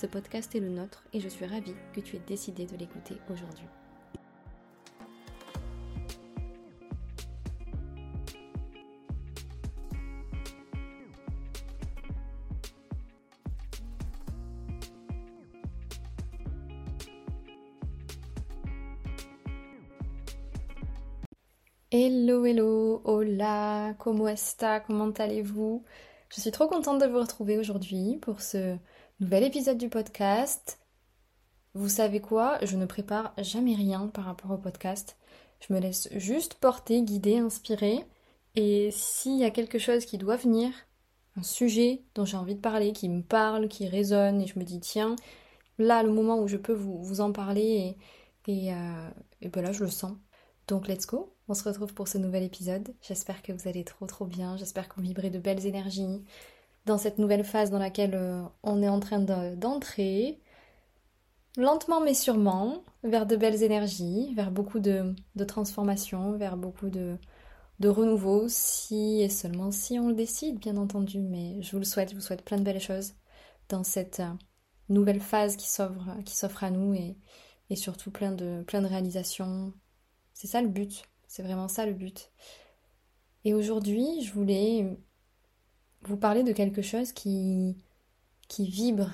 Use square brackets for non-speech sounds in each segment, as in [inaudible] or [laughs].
Ce podcast est le nôtre et je suis ravie que tu aies décidé de l'écouter aujourd'hui. Hello, hello, hola, comment está, comment allez-vous? Je suis trop contente de vous retrouver aujourd'hui pour ce nouvel épisode du podcast. Vous savez quoi? Je ne prépare jamais rien par rapport au podcast. Je me laisse juste porter, guider, inspirer. Et s'il y a quelque chose qui doit venir, un sujet dont j'ai envie de parler, qui me parle, qui résonne, et je me dis tiens, là le moment où je peux vous, en parler, et, et, euh, et ben là je le sens. Donc let's go, on se retrouve pour ce nouvel épisode. J'espère que vous allez trop trop bien, j'espère qu'on vibrait de belles énergies dans cette nouvelle phase dans laquelle euh, on est en train d'entrer, lentement mais sûrement, vers de belles énergies, vers beaucoup de, transformations, vers beaucoup de, de renouveau, si et seulement si on le décide, bien entendu. Mais je vous le souhaite, je vous souhaite plein de belles choses dans cette euh, nouvelle phase qui s'offre à nous et, et surtout plein de, plein de réalisations, c'est ça le but. C'est vraiment ça le but. Et aujourd'hui, je voulais vous parler de quelque chose qui, qui vibre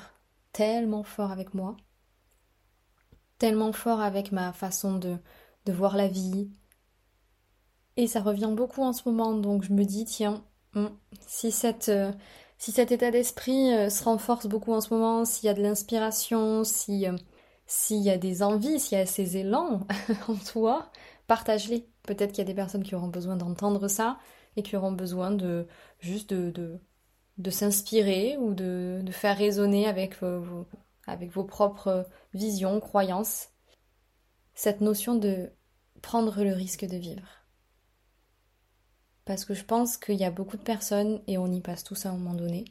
tellement fort avec moi, tellement fort avec ma façon de, de voir la vie. Et ça revient beaucoup en ce moment, donc je me dis, tiens, hmm, euh, si cet état d'esprit euh, se renforce beaucoup en ce moment, s'il y a de l'inspiration, si, euh, s'il y a des envies, s'il y a ces élans [laughs] en toi, partage-les. Peut-être qu'il y a des personnes qui auront besoin d'entendre ça et qui auront besoin de juste de, de, s'inspirer ou de, de, faire résonner avec vos, avec vos propres visions, croyances, cette notion de prendre le risque de vivre. Parce que je pense qu'il y a beaucoup de personnes, et on y passe tous à un moment donné,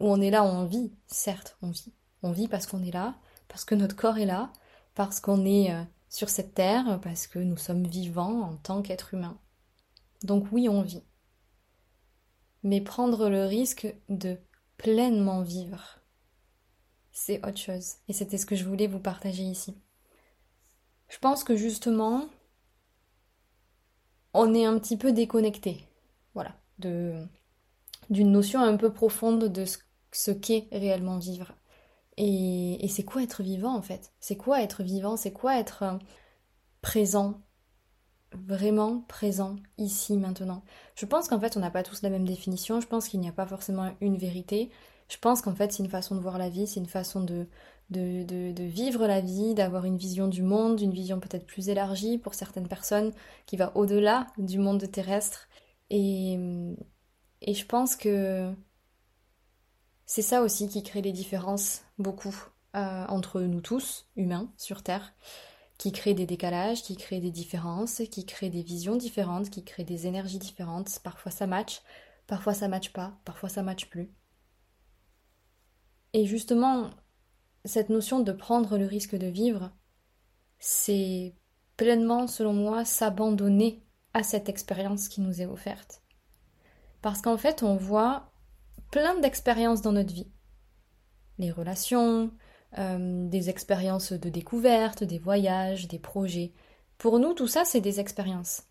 où on est là, on vit, certes, on vit. On vit parce qu'on est là, parce que notre corps est là, parce qu'on est euh, sur cette terre parce que nous sommes vivants en tant qu'êtres humains. Donc oui, on vit. Mais prendre le risque de pleinement vivre, c'est autre chose. Et c'était ce que je voulais vous partager ici. Je pense que justement, on est un petit peu déconnecté, voilà, de d'une notion un peu profonde de ce qu'est réellement vivre. Et, c'est quoi être vivant en fait? C'est quoi être vivant? C'est quoi être présent? Vraiment présent ici maintenant. Je pense qu'en fait on n'a pas tous la même définition, je pense qu'il n'y a pas forcément une vérité. Je pense qu'en fait c'est une façon de voir la vie, c'est une façon de, de, de, vivre la vie, d'avoir une vision du monde, une vision peut-être plus élargie pour certaines personnes, qui va au-delà du monde terrestre. Et, et je pense que c'est ça aussi qui crée les différences, beaucoup, euh, entre nous tous, humains, sur Terre, qui crée des décalages, qui crée des différences, qui crée des visions différentes, qui crée des énergies différentes. Parfois ça match, parfois ça match pas, parfois ça match plus. Et justement, cette notion de prendre le risque de vivre, c'est pleinement, selon moi, s'abandonner à cette expérience qui nous est offerte. Parce qu'en fait, on voit plein d'expériences dans notre vie. Les relations, euh, des expériences de découverte, des voyages, des projets. Pour nous, tout ça, c'est des expériences.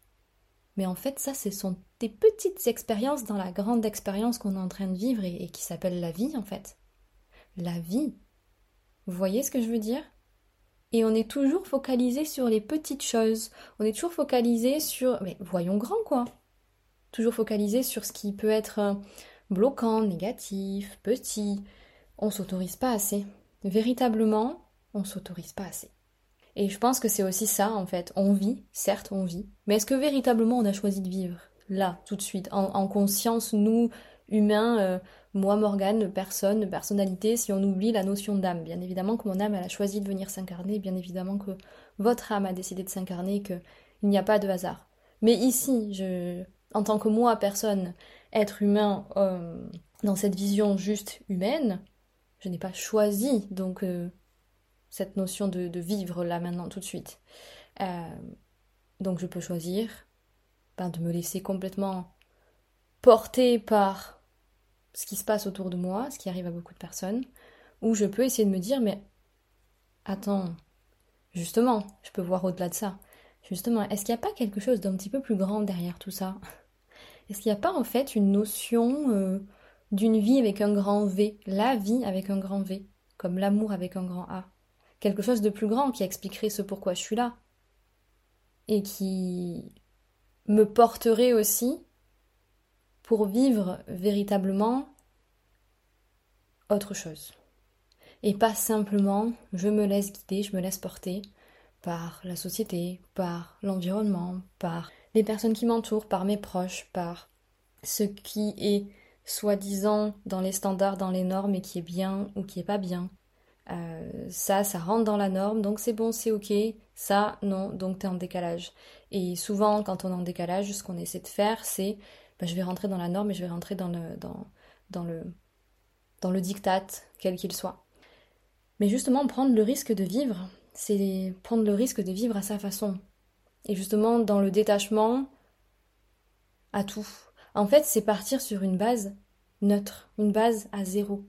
Mais en fait, ça, ce sont des petites expériences dans la grande expérience qu'on est en train de vivre et, qui s'appelle la vie, en fait. La vie. Vous voyez ce que je veux dire? Et on est toujours focalisé sur les petites choses. On est toujours focalisé sur... Mais voyons grand, quoi. Toujours focalisé sur ce qui peut être euh, bloquant, négatif, petit. On s'autorise pas assez. Véritablement, on s'autorise pas assez. Et je pense que c'est aussi ça, en fait. On vit, certes, on vit. Mais est-ce que véritablement on a choisi de vivre Là, tout de suite, en, conscience, nous, humains, euh, moi, Morgane, personne, personnalité, si on oublie la notion d'âme? Bien évidemment que mon âme, elle a choisi de venir s'incarner, bien évidemment que votre âme a décidé de s'incarner, qu'il n'y a pas de hasard. Mais ici, je, en tant que moi, personne, être humain, dans cette vision juste humaine, je n'ai pas choisi donc euh, cette notion de, vivre là maintenant tout de suite. Euh, donc je peux choisir ben, de me laisser complètement porter par ce qui se passe autour de moi, ce qui arrive à beaucoup de personnes, ou je peux essayer de me dire mais attends, justement, je peux voir au-delà de ça. Justement, est-ce qu'il n'y a pas quelque chose d'un petit peu plus grand derrière tout ça? Est-ce qu'il n'y a pas en fait une notion euh, d'une vie avec un grand V, la vie avec un grand V, comme l'amour avec un grand A. Quelque chose de plus grand qui expliquerait ce pourquoi je suis là. Et qui me porterait aussi pour vivre véritablement autre chose. Et pas simplement je me laisse guider, je me laisse porter par la société, par l'environnement, par les personnes qui m'entourent, par mes proches, par ce qui est soi-disant dans les standards, dans les normes et qui est bien ou qui est pas bien. Euh, ça, ça rentre dans la norme, donc c'est bon, c'est ok. Ça, non, donc t'es en décalage. Et souvent, quand on est en décalage, ce qu'on essaie de faire, c'est bah, je vais rentrer dans la norme et je vais rentrer dans le, dans, dans le, dans le diktat, quel qu'il soit. Mais justement, prendre le risque de vivre, c'est prendre le risque de vivre à sa façon. Et justement, dans le détachement, à tout. En fait, c'est partir sur une base neutre, une base à zéro.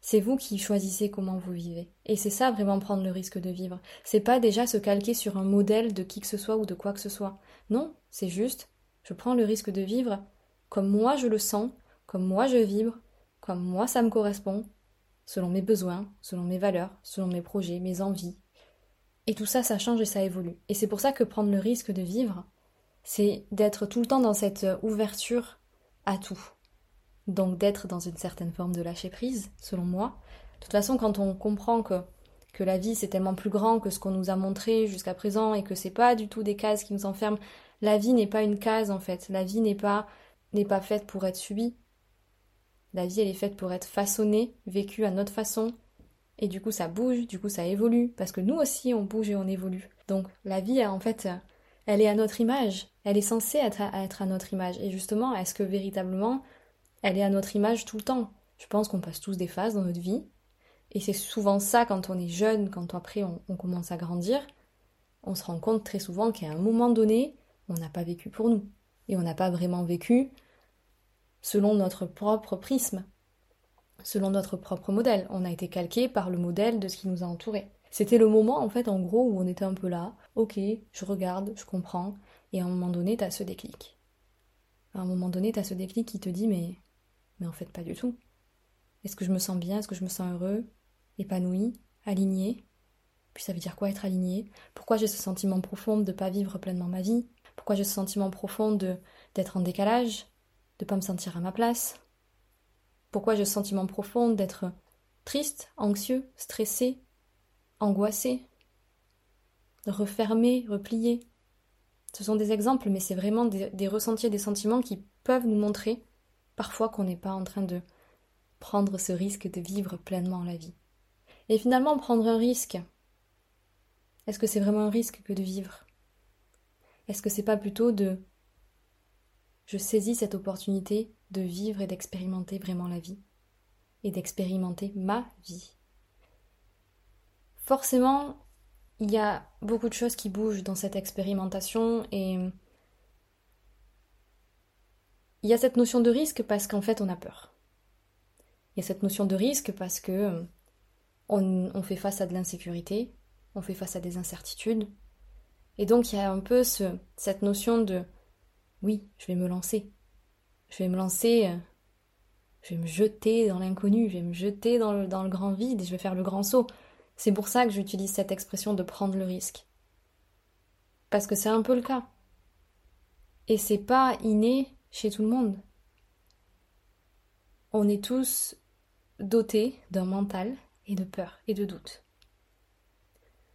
C'est vous qui choisissez comment vous vivez. Et c'est ça vraiment prendre le risque de vivre. C'est pas déjà se calquer sur un modèle de qui que ce soit ou de quoi que ce soit. Non, c'est juste, je prends le risque de vivre comme moi je le sens, comme moi je vibre, comme moi ça me correspond, selon mes besoins, selon mes valeurs, selon mes projets, mes envies. Et tout ça, ça change et ça évolue. Et c'est pour ça que prendre le risque de vivre, c'est d'être tout le temps dans cette ouverture à tout. Donc d'être dans une certaine forme de lâcher prise, selon moi. De toute façon, quand on comprend que, que la vie c'est tellement plus grand que ce qu'on nous a montré jusqu'à présent et que c'est pas du tout des cases qui nous enferment, la vie n'est pas une case en fait. La vie n'est pas n'est pas faite pour être subie. La vie, elle est faite pour être façonnée, vécue à notre façon. Et du coup, ça bouge, du coup, ça évolue. Parce que nous aussi, on bouge et on évolue. Donc, la vie, en fait, elle est à notre image. Elle est censée être à, notre image. Et justement, est-ce que véritablement, elle est à notre image tout le temps? Je pense qu'on passe tous des phases dans notre vie. Et c'est souvent ça quand on est jeune, quand après on, on commence à grandir. On se rend compte très souvent qu'à un moment donné, on n'a pas vécu pour nous. Et on n'a pas vraiment vécu selon notre propre prisme, selon notre propre modèle. On a été calqué par le modèle de ce qui nous a entouré. C'était le moment, en fait, en gros, où on était un peu là, ok, je regarde, je comprends, et à un moment donné, t'as ce déclic. À un moment donné, t'as ce déclic qui te dit, mais, mais en fait, pas du tout. Est-ce que je me sens bien? Est-ce que je me sens heureux? Épanoui Aligné Puis ça veut dire quoi être aligné Pourquoi j'ai ce sentiment profond de ne pas vivre pleinement ma vie? Pourquoi j'ai ce sentiment profond d'être en décalage? De pas me sentir à ma place? Pourquoi j'ai le sentiment profond d'être triste, anxieux, stressé, angoissé, refermé, replié Ce sont des exemples, mais c'est vraiment des, des ressentis et des sentiments qui peuvent nous montrer parfois qu'on n'est pas en train de prendre ce risque de vivre pleinement la vie. Et finalement, prendre un risque, est-ce que c'est vraiment un risque que de vivre? Est-ce que c'est pas plutôt de je saisis cette opportunité de vivre et d'expérimenter vraiment la vie, et d'expérimenter ma vie? Forcément, il y a beaucoup de choses qui bougent dans cette expérimentation et il y a cette notion de risque parce qu'en fait on a peur. Il y a cette notion de risque parce que on, fait face à de l'insécurité, on fait face à des incertitudes. Et donc il y a un peu cette notion de oui, je vais me lancer. Je vais me lancer, je vais me jeter dans l'inconnu, je vais me jeter dans le grand vide et je vais faire le grand saut. C'est pour ça que j'utilise cette expression de prendre le risque. Parce que c'est un peu le cas. Et c'est pas inné chez tout le monde. On est tous dotés d'un mental et de peur et de doute.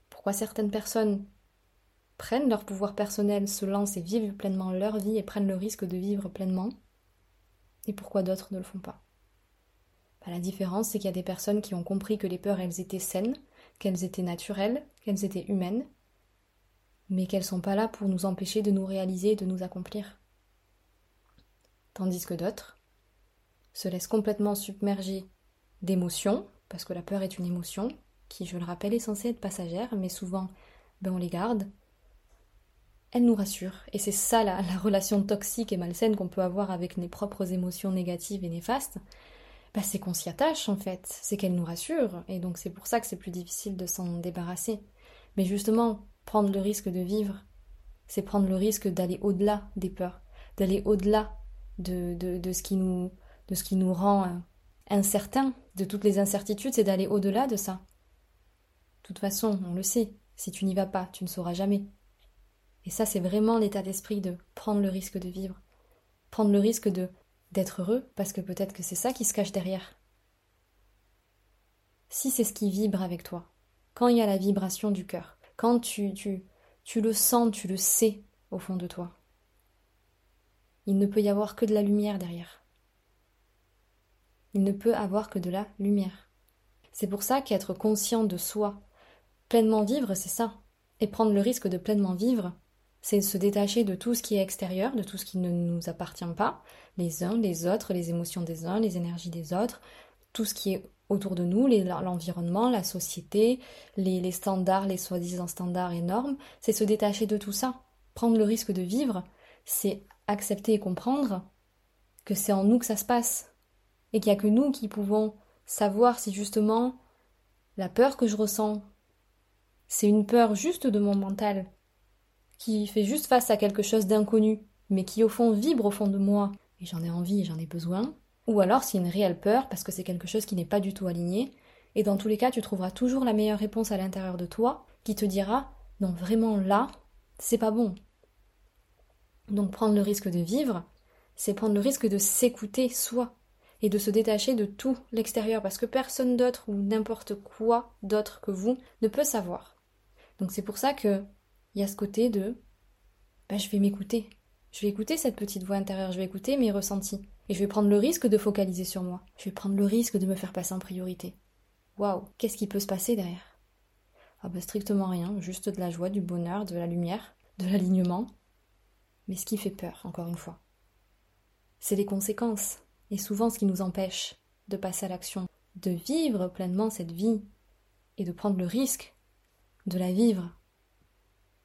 Pourquoi certaines personnes prennent leur pouvoir personnel, se lancent et vivent pleinement leur vie et prennent le risque de vivre pleinement, et pourquoi d'autres ne le font pas? Bah, la différence, c'est qu'il y a des personnes qui ont compris que les peurs, elles étaient saines, qu'elles étaient naturelles, qu'elles étaient humaines, mais qu'elles sont pas là pour nous empêcher de nous réaliser et de nous accomplir. Tandis que d'autres se laissent complètement submerger d'émotions, parce que la peur est une émotion, qui, je le rappelle, est censée être passagère, mais souvent, ben, on les garde. Elle nous rassure, et c'est ça la, la, relation toxique et malsaine qu'on peut avoir avec nos propres émotions négatives et néfastes. Ben, c'est qu'on s'y attache en fait, c'est qu'elle nous rassure, et donc c'est pour ça que c'est plus difficile de s'en débarrasser. Mais justement, prendre le risque de vivre, c'est prendre le risque d'aller au-delà des peurs, d'aller au-delà de, de, de, ce qui nous, de ce qui nous rend euh, incertains, de toutes les incertitudes, c'est d'aller au-delà de ça. De toute façon, on le sait, si tu n'y vas pas, tu ne sauras jamais. Et ça, c'est vraiment l'état d'esprit de prendre le risque de vivre, prendre le risque de d'être heureux, parce que peut-être que c'est ça qui se cache derrière. Si c'est ce qui vibre avec toi, quand il y a la vibration du cœur, quand tu, tu, tu le sens, tu le sais au fond de toi, il ne peut y avoir que de la lumière derrière. Il ne peut avoir que de la lumière. C'est pour ça qu'être conscient de soi, pleinement vivre, c'est ça. Et prendre le risque de pleinement vivre, c'est se détacher de tout ce qui est extérieur, de tout ce qui ne nous appartient pas, les uns, les autres, les émotions des uns, les énergies des autres, tout ce qui est autour de nous, l'environnement, la société, les, standards, les soi-disant standards et normes, c'est se détacher de tout ça. Prendre le risque de vivre, c'est accepter et comprendre que c'est en nous que ça se passe, et qu'il n'y a que nous qui pouvons savoir si justement la peur que je ressens, c'est une peur juste de mon mental, qui fait juste face à quelque chose d'inconnu, mais qui au fond vibre au fond de moi, et j'en ai envie et j'en ai besoin, ou alors c'est une réelle peur parce que c'est quelque chose qui n'est pas du tout aligné, et dans tous les cas tu trouveras toujours la meilleure réponse à l'intérieur de toi, qui te dira non vraiment là, c'est pas bon. Donc prendre le risque de vivre, c'est prendre le risque de s'écouter soi, et de se détacher de tout l'extérieur parce que personne d'autre ou n'importe quoi d'autre que vous ne peut savoir. Donc c'est pour ça que il y a ce côté de bah, je vais m'écouter. Je vais écouter cette petite voix intérieure, je vais écouter mes ressentis et je vais prendre le risque de focaliser sur moi. Je vais prendre le risque de me faire passer en priorité. Waouh, qu'est-ce qui peut se passer derrière? Ah bah strictement rien, juste de la joie, du bonheur, de la lumière, de l'alignement. Mais ce qui fait peur, encore une fois, c'est les conséquences et souvent ce qui nous empêche de passer à l'action, de vivre pleinement cette vie et de prendre le risque de la vivre.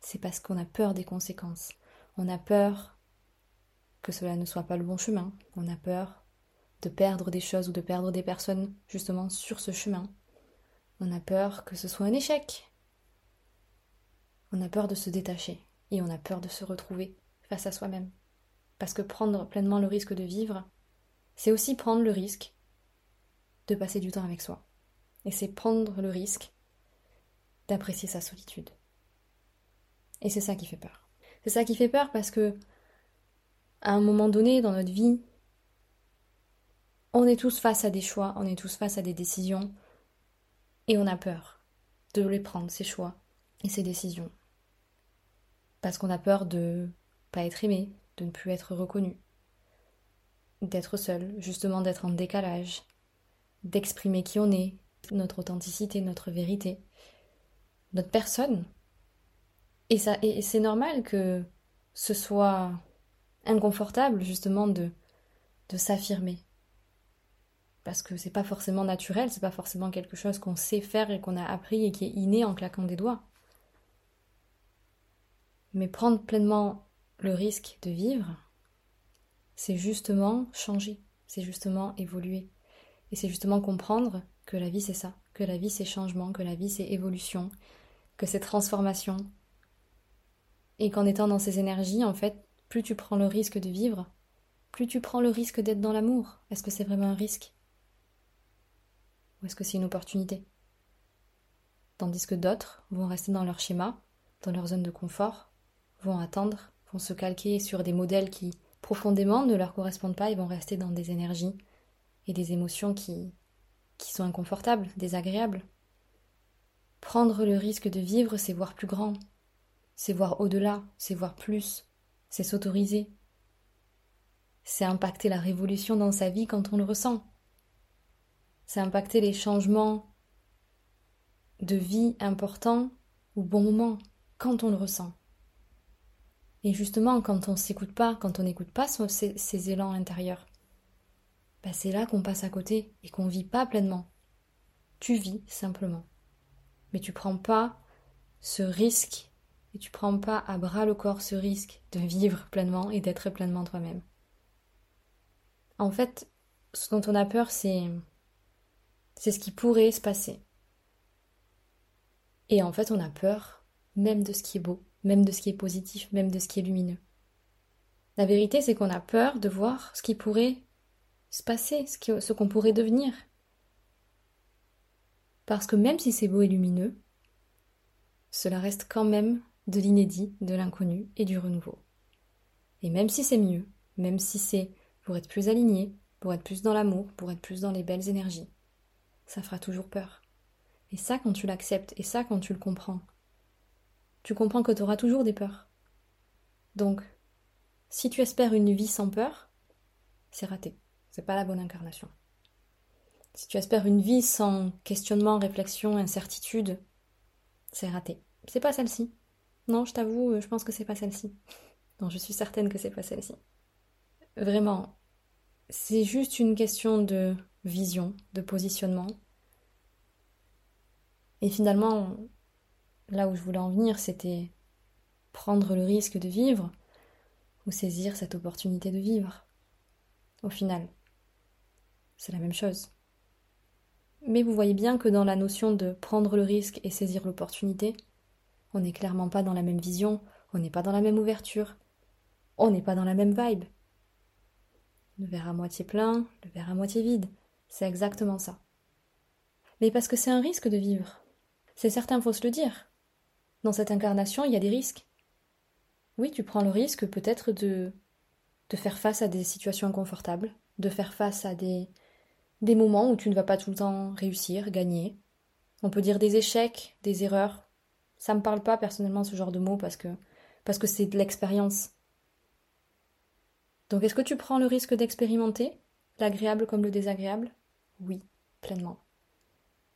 C'est parce qu'on a peur des conséquences. On a peur que cela ne soit pas le bon chemin. On a peur de perdre des choses ou de perdre des personnes justement sur ce chemin. On a peur que ce soit un échec. On a peur de se détacher et on a peur de se retrouver face à soi-même. Parce que prendre pleinement le risque de vivre, c'est aussi prendre le risque de passer du temps avec soi. Et c'est prendre le risque d'apprécier sa solitude. Et c'est ça qui fait peur. C'est ça qui fait peur parce que, à un moment donné dans notre vie, on est tous face à des choix, on est tous face à des décisions, et on a peur de les prendre, ces choix et ces décisions. Parce qu'on a peur de pas être aimé, de ne plus être reconnu, d'être seul, justement d'être en décalage, d'exprimer qui on est, notre authenticité, notre vérité, notre personne. Et, c'est normal que ce soit inconfortable justement de, de s'affirmer. Parce que c'est pas forcément naturel, c'est pas forcément quelque chose qu'on sait faire et qu'on a appris et qui est inné en claquant des doigts. Mais prendre pleinement le risque de vivre, c'est justement changer, c'est justement évoluer. Et c'est justement comprendre que la vie c'est ça, que la vie c'est changement, que la vie c'est évolution, que c'est transformation. Et qu'en étant dans ces énergies, en fait, plus tu prends le risque de vivre, plus tu prends le risque d'être dans l'amour. Est-ce que c'est vraiment un risque? Ou est-ce que c'est une opportunité? Tandis que d'autres vont rester dans leur schéma, dans leur zone de confort, vont attendre, vont se calquer sur des modèles qui profondément ne leur correspondent pas, ils vont rester dans des énergies et des émotions qui sont inconfortables, désagréables. Prendre le risque de vivre, c'est voir plus grand, c'est voir au-delà, c'est voir plus, c'est s'autoriser. C'est impacter la révolution dans sa vie quand on le ressent. c'est impacter les changements de vie importants au bon moment, quand on le ressent. Et justement, quand on s'écoute pas, quand on n'écoute pas ces, élans intérieurs, bah, c'est là qu'on passe à côté et qu'on vit pas pleinement. Tu vis simplement. Mais tu prends pas ce risque et tu prends pas à bras le corps ce risque de vivre pleinement et d'être pleinement toi-même. En fait, ce dont on a peur, c'est c'est ce qui pourrait se passer. Et en fait, on a peur même de ce qui est beau, même de ce qui est positif, même de ce qui est lumineux. La vérité, c'est qu'on a peur de voir ce qui pourrait se passer, ce qu'on pourrait devenir. Parce que même si c'est beau et lumineux, cela reste quand même de l'inédit, de l'inconnu et du renouveau. Et même si c'est mieux, même si c'est pour être plus aligné, pour être plus dans l'amour, pour être plus dans les belles énergies, ça fera toujours peur. Et ça, quand tu l'acceptes, et ça, quand tu le comprends, tu comprends que tu auras toujours des peurs. Donc, si tu espères une vie sans peur, c'est raté. C'est pas la bonne incarnation. Si tu espères une vie sans questionnement, réflexion, incertitude, c'est raté. C'est pas celle-ci. Non, je t'avoue, je pense que c'est pas celle-ci. Non, je suis certaine que c'est pas celle-ci. Vraiment, c'est juste une question de vision, de positionnement. Et finalement, là où je voulais en venir, c'était prendre le risque de vivre ou saisir cette opportunité de vivre. Au final, c'est la même chose. Mais vous voyez bien que dans la notion de prendre le risque et saisir l'opportunité, on n'est clairement pas dans la même vision, on n'est pas dans la même ouverture, on n'est pas dans la même vibe. Le verre à moitié plein, le verre à moitié vide, c'est exactement ça. Mais parce que c'est un risque de vivre. C'est certain, faut se le dire. Dans cette incarnation, il y a des risques. Oui, tu prends le risque peut-être de, de faire face à des situations inconfortables, de faire face à des, des moments où tu ne vas pas tout le temps réussir, gagner. On peut dire des échecs, des erreurs. Ça me parle pas personnellement ce genre de mots parce que parce que c'est de l'expérience. Donc est-ce que tu prends le risque d'expérimenter l'agréable comme le désagréable? Oui, pleinement.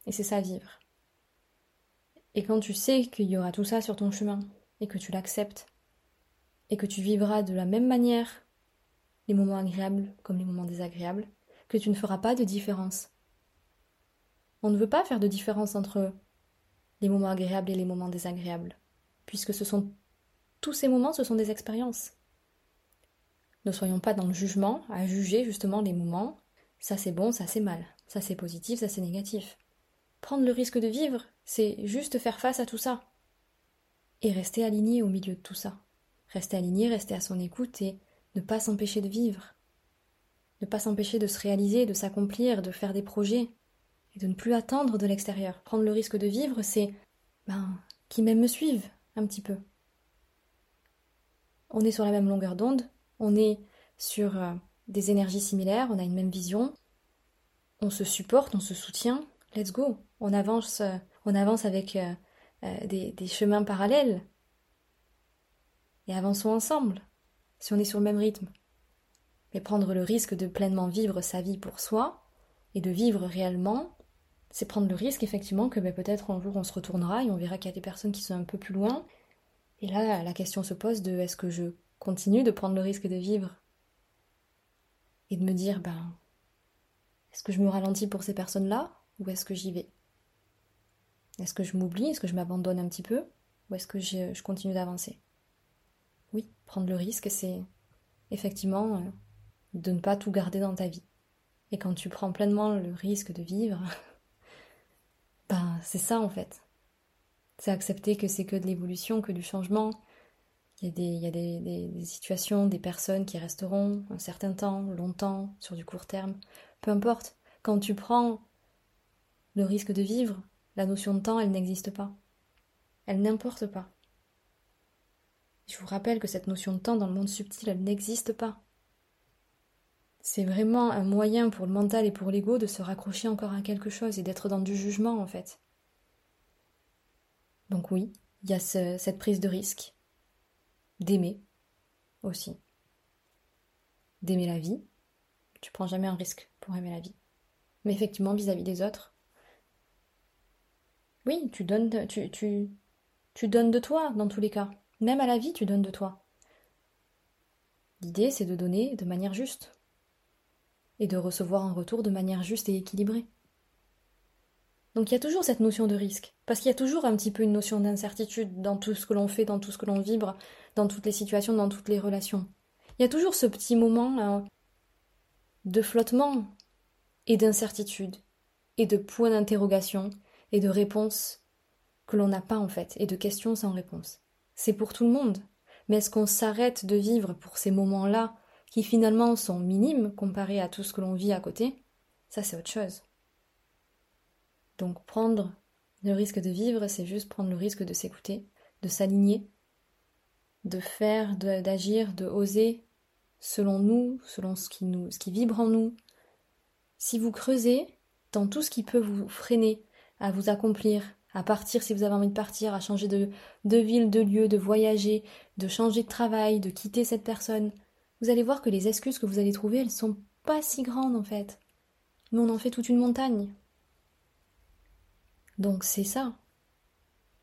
Et c'est ça vivre. Et quand tu sais qu'il y aura tout ça sur ton chemin, et que tu l'acceptes, et que tu vivras de la même manière les moments agréables comme les moments désagréables, que tu ne feras pas de différence. On ne veut pas faire de différence entre les moments agréables et les moments désagréables, puisque ce sont tous ces moments, ce sont des expériences. Ne soyons pas dans le jugement, à juger justement les moments, ça c'est bon, ça c'est mal, ça c'est positif, ça c'est négatif. Prendre le risque de vivre, c'est juste faire face à tout ça. Et rester aligné au milieu de tout ça. Rester aligné, rester à son écoute et ne pas s'empêcher de vivre. Ne pas s'empêcher de se réaliser, de s'accomplir, de faire des projets. Et de ne plus attendre de l'extérieur. Prendre le risque de vivre, c'est ben, qui même me suivent un petit peu. On est sur la même longueur d'onde, on est sur euh, des énergies similaires, on a une même vision, on se supporte, on se soutient, let's go. On avance, euh, on avance avec euh, des, chemins parallèles. Et avançons ensemble, si on est sur le même rythme. Mais prendre le risque de pleinement vivre sa vie pour soi, et de vivre réellement, c'est prendre le risque effectivement que ben, peut-être un jour on se retournera et on verra qu'il y a des personnes qui sont un peu plus loin. Et là, la question se pose de est-ce que je continue de prendre le risque de vivre et de me dire ben est-ce que je me ralentis pour ces personnes-là ou est-ce que j'y vais? Est-ce que je m'oublie? Est-ce que je m'abandonne un petit peu? Ou est-ce que je, continue d'avancer? Oui, prendre le risque, c'est effectivement euh, de ne pas tout garder dans ta vie. Et quand tu prends pleinement le risque de vivre, [laughs] ben c'est ça en fait. C'est accepter que c'est que de l'évolution, que du changement. Il y a, des, il y a des, des, situations, des personnes qui resteront un certain temps, longtemps, sur du court terme. Peu importe. Quand tu prends le risque de vivre, la notion de temps, elle n'existe pas. Elle n'importe pas. Je vous rappelle que cette notion de temps dans le monde subtil, elle n'existe pas. C'est vraiment un moyen pour le mental et pour l'ego de se raccrocher encore à quelque chose et d'être dans du jugement en fait. Donc oui, il y a cette prise de risque, d'aimer aussi, d'aimer la vie. Tu prends jamais un risque pour aimer la vie mais effectivement vis-à-vis des autres. Oui, tu donnes, de toi dans tous les cas. Même à la vie, tu donnes de toi. L'idée, c'est de donner de manière juste et de recevoir un retour de manière juste et équilibrée. Donc il y a toujours cette notion de risque, parce qu'il y a toujours un petit peu une notion d'incertitude dans tout ce que l'on fait, dans tout ce que l'on vibre, dans toutes les situations, dans toutes les relations. Il y a toujours ce petit moment euh, de flottement et d'incertitude, et de points d'interrogation, et de réponses que l'on n'a pas en fait, et de questions sans réponse. C'est pour tout le monde. Mais est-ce qu'on s'arrête de vivre pour ces moments-là, qui finalement sont minimes comparés à tout ce que l'on vit à côté Ça, c'est autre chose. Donc prendre le risque de vivre, c'est juste prendre le risque de s'écouter, de s'aligner, de faire, d'agir, de, oser selon nous, selon ce qui nous, vibre en nous. Si vous creusez dans tout ce qui peut vous freiner à vous accomplir, à partir si vous avez envie de partir, à changer de, de ville, de lieu, de voyager, de changer de travail, de quitter cette personne, vous allez voir que les excuses que vous allez trouver, elles sont pas si grandes en fait. Mais on en fait toute une montagne. Donc c'est ça.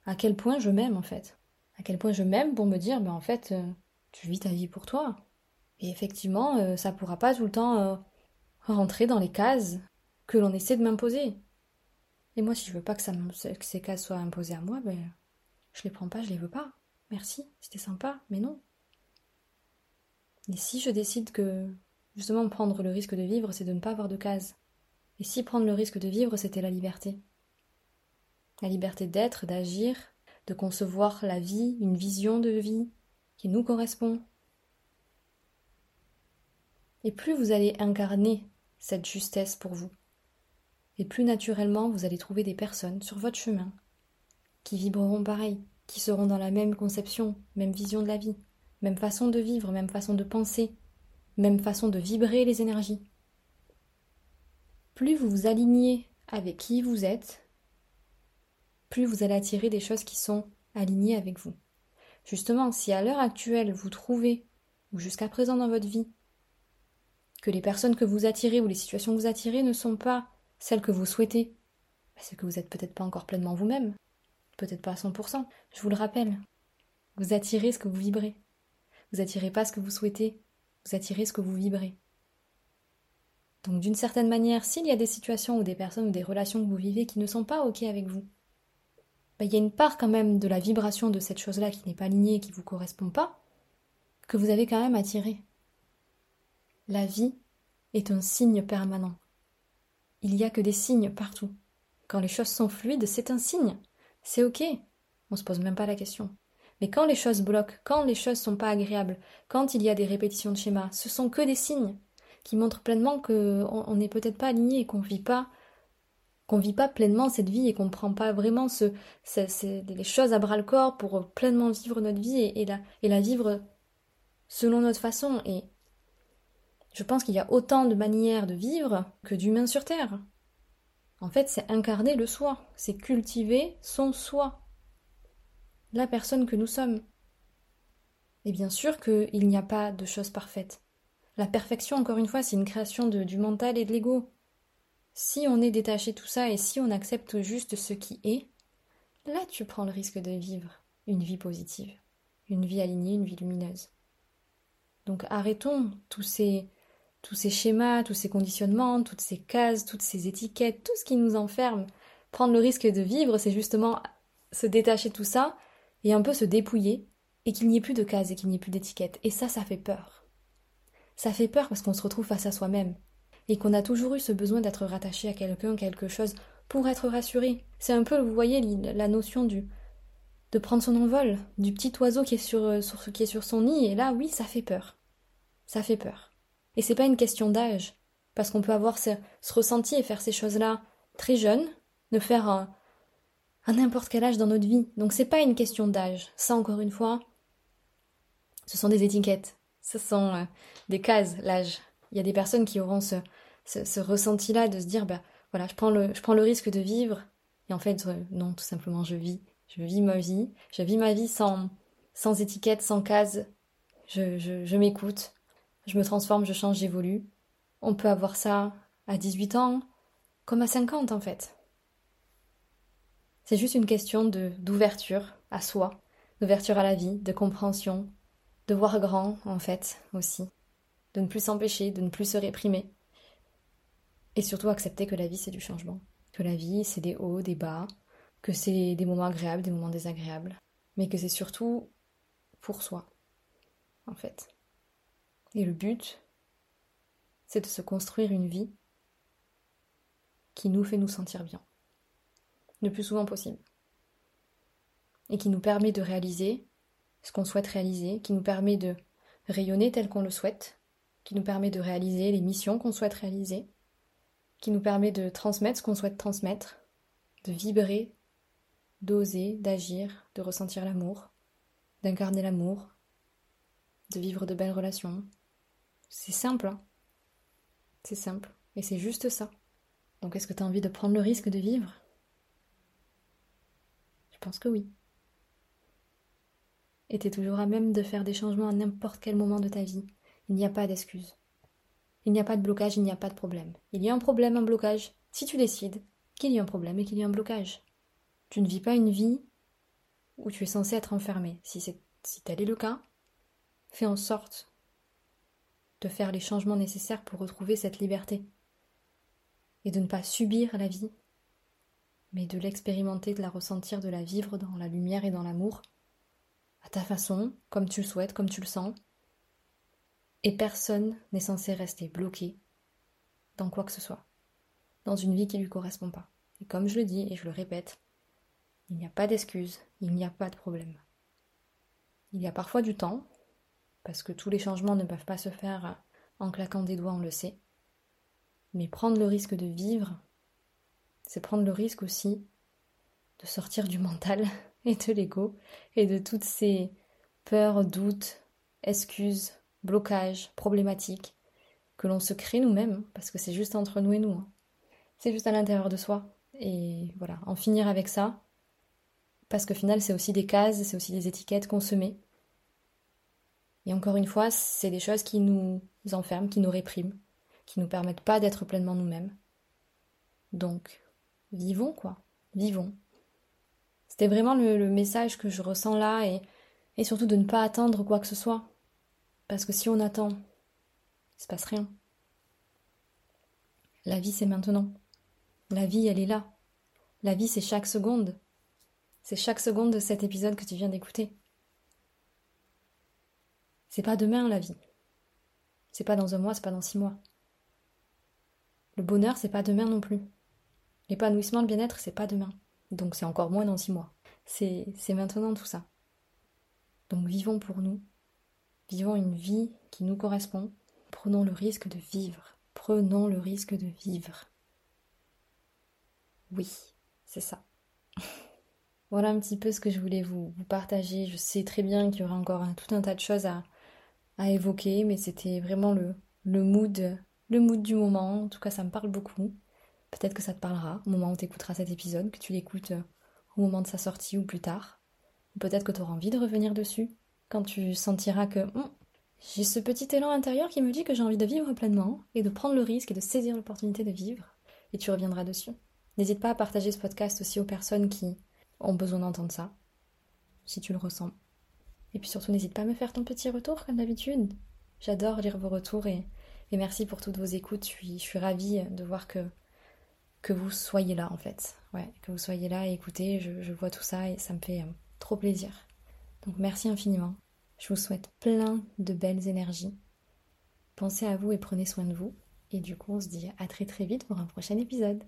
À quel point je m'aime en fait. À quel point je m'aime pour me dire, ben en fait, euh, tu vis ta vie pour toi. Et effectivement, euh, ça pourra pas tout le temps euh, rentrer dans les cases que l'on essaie de m'imposer. Et moi, si je veux pas que, que ces cases soient imposées à moi, ben, je les prends pas, je les veux pas. Merci, c'était sympa, mais non. Et si je décide que, justement, prendre le risque de vivre, c'est de ne pas avoir de cases. Et si prendre le risque de vivre, c'était la liberté? La liberté d'être, d'agir, de concevoir la vie, une vision de vie qui nous correspond. Et plus vous allez incarner cette justesse pour vous, et plus naturellement vous allez trouver des personnes sur votre chemin qui vibreront pareil, qui seront dans la même conception, même vision de la vie, même façon de vivre, même façon de penser, même façon de vibrer les énergies. Plus vous vous alignez avec qui vous êtes, plus vous allez attirer des choses qui sont alignées avec vous. Justement, si à l'heure actuelle vous trouvez, ou jusqu'à présent dans votre vie, que les personnes que vous attirez ou les situations que vous attirez ne sont pas celles que vous souhaitez, bah, c'est que vous n'êtes peut-être pas encore pleinement vous-même, peut-être pas à 100%. Je vous le rappelle, vous attirez ce que vous vibrez. Vous attirez pas ce que vous souhaitez, vous attirez ce que vous vibrez. Donc d'une certaine manière, s'il y a des situations ou des personnes ou des relations que vous vivez qui ne sont pas OK avec vous, bah, il y a une part quand même de la vibration de cette chose-là qui n'est pas alignée et qui ne vous correspond pas, que vous avez quand même attiré. La vie est un signe permanent. Il n'y a que des signes partout. Quand les choses sont fluides, c'est un signe. C'est ok. On se pose même pas la question. Mais quand les choses bloquent, quand les choses sont pas agréables, quand il y a des répétitions de schémas, ce sont que des signes qui montrent pleinement qu'on n'est peut-être pas aligné et qu'on ne vit pas qu'on vit pas pleinement cette vie et qu'on ne prend pas vraiment ce, les choses à bras le corps pour pleinement vivre notre vie et, la, et la vivre selon notre façon. Et je pense qu'il y a autant de manières de vivre que d'humains sur Terre. En fait, c'est incarner le soi, c'est cultiver son soi, la personne que nous sommes. Et bien sûr qu'il n'y a pas de choses parfaites. La perfection, encore une fois, c'est une création du mental et de l'ego. Si on est détaché de tout ça et si on accepte juste ce qui est, là tu prends le risque de vivre une vie positive, une vie alignée, une vie lumineuse. Donc arrêtons tous ces, tous ces schémas, tous ces conditionnements, toutes ces cases, toutes ces étiquettes, tout ce qui nous enferme. Prendre le risque de vivre, c'est justement se détacher de tout ça et un peu se dépouiller et qu'il n'y ait plus de cases et qu'il n'y ait plus d'étiquettes. Et ça, ça fait peur. Ça fait peur parce qu'on se retrouve face à soi-même et qu'on a toujours eu ce besoin d'être rattaché à quelqu'un, quelque chose, pour être rassuré. C'est un peu, vous voyez, la notion du de prendre son envol, du petit oiseau qui est sur, euh, qui est sur son nid, et là, oui, ça fait peur. Ça fait peur. Et c'est pas une question d'âge, parce qu'on peut avoir ce, ressenti et faire ces choses-là très jeune, de faire un, à n'importe quel âge dans notre vie. Donc c'est pas une question d'âge. Ça, encore une fois, ce sont des étiquettes. Ce sont euh, des cases, l'âge. Il y a des personnes qui auront ce, ce, ressenti-là de se dire, bah voilà, je prends, le, je prends le risque de vivre. Et en fait, euh, non, tout simplement, je vis. Je vis ma vie. Je vis ma vie sans, sans étiquette, sans case. Je, je, je m'écoute. Je me transforme, je change, j'évolue. On peut avoir ça à 18 ans, comme à 50 en fait. C'est juste une question d'ouverture à soi, d'ouverture à la vie, de compréhension, de voir grand en fait aussi, de ne plus s'empêcher, de ne plus se réprimer. Et surtout accepter que la vie c'est du changement, que la vie c'est des hauts, des bas, que c'est des moments agréables, des moments désagréables, mais que c'est surtout pour soi, en fait. Et le but, c'est de se construire une vie qui nous fait nous sentir bien, le plus souvent possible, et qui nous permet de réaliser ce qu'on souhaite réaliser, qui nous permet de rayonner tel qu'on le souhaite, qui nous permet de réaliser les missions qu'on souhaite réaliser, qui nous permet de transmettre ce qu'on souhaite transmettre, de vibrer, d'oser, d'agir, de ressentir l'amour, d'incarner l'amour, de vivre de belles relations. C'est simple, hein C'est simple. Et c'est juste ça. Donc est-ce que tu as envie de prendre le risque de vivre? Pense que oui. Et tu es toujours à même de faire des changements à n'importe quel moment de ta vie. Il n'y a pas d'excuse. Il n'y a pas de blocage, il n'y a pas de problème. Il y a un problème, un blocage, si tu décides qu'il y a un problème et qu'il y a un blocage. Tu ne vis pas une vie où tu es censé être enfermé. Si, si tel est le cas, fais en sorte de faire les changements nécessaires pour retrouver cette liberté. Et de ne pas subir la vie, mais de l'expérimenter, de la ressentir, de la vivre dans la lumière et dans l'amour, à ta façon, comme tu le souhaites, comme tu le sens. Et personne n'est censé rester bloqué dans quoi que ce soit, dans une vie qui ne lui correspond pas. Et comme je le dis et je le répète, il n'y a pas d'excuse, il n'y a pas de problème. Il y a parfois du temps, parce que tous les changements ne peuvent pas se faire en claquant des doigts, on le sait. Mais prendre le risque de vivre, c'est prendre le risque aussi de sortir du mental [laughs] et de l'ego et de toutes ces peurs, doutes, excuses, blocages, problématiques que l'on se crée nous-mêmes, parce que c'est juste entre nous et nous. Hein. C'est juste à l'intérieur de soi. Et voilà, en finir avec ça, parce qu'au final, c'est aussi des cases, c'est aussi des étiquettes qu'on se met. Et encore une fois, c'est des choses qui nous enferment, qui nous répriment, qui nous permettent pas d'être pleinement nous-mêmes. Donc, vivons quoi, vivons. C'était vraiment le, message que je ressens là et, surtout de ne pas attendre quoi que ce soit. Parce que si on attend, il se passe rien. La vie c'est maintenant. La vie elle est là. La vie c'est chaque seconde. C'est chaque seconde de cet épisode que tu viens d'écouter. C'est pas demain la vie. C'est pas dans un mois, c'est pas dans six mois. Le bonheur, c'est pas demain non plus. L'épanouissement, le bien-être, c'est pas demain. Donc c'est encore moins dans six mois. C'est, c'est maintenant tout ça. Donc vivons pour nous. Vivons une vie qui nous correspond. Prenons le risque de vivre. Prenons le risque de vivre. Oui, c'est ça. [laughs] Voilà un petit peu ce que je voulais vous, partager. Je sais très bien qu'il y aura encore tout un tas de choses à, évoquer, mais c'était vraiment le, le mood, le mood du moment. En tout cas, ça me parle beaucoup. Peut-être que ça te parlera au moment où tu écouteras cet épisode, que tu l'écoutes euh, au moment de sa sortie ou plus tard. Peut-être que tu auras envie de revenir dessus quand tu sentiras que hum, j'ai ce petit élan intérieur qui me dit que j'ai envie de vivre pleinement et de prendre le risque et de saisir l'opportunité de vivre. Et tu reviendras dessus. N'hésite pas à partager ce podcast aussi aux personnes qui ont besoin d'entendre ça, si tu le ressens. Et puis surtout, n'hésite pas à me faire ton petit retour comme d'habitude. J'adore lire vos retours et, merci pour toutes vos écoutes. Je suis ravie de voir que, que vous soyez là en fait. Ouais, que vous soyez là et écoutez, je, vois tout ça et ça me fait euh, trop plaisir. Donc merci infiniment. Je vous souhaite plein de belles énergies. Pensez à vous et prenez soin de vous. Et du coup, on se dit à très très vite pour un prochain épisode.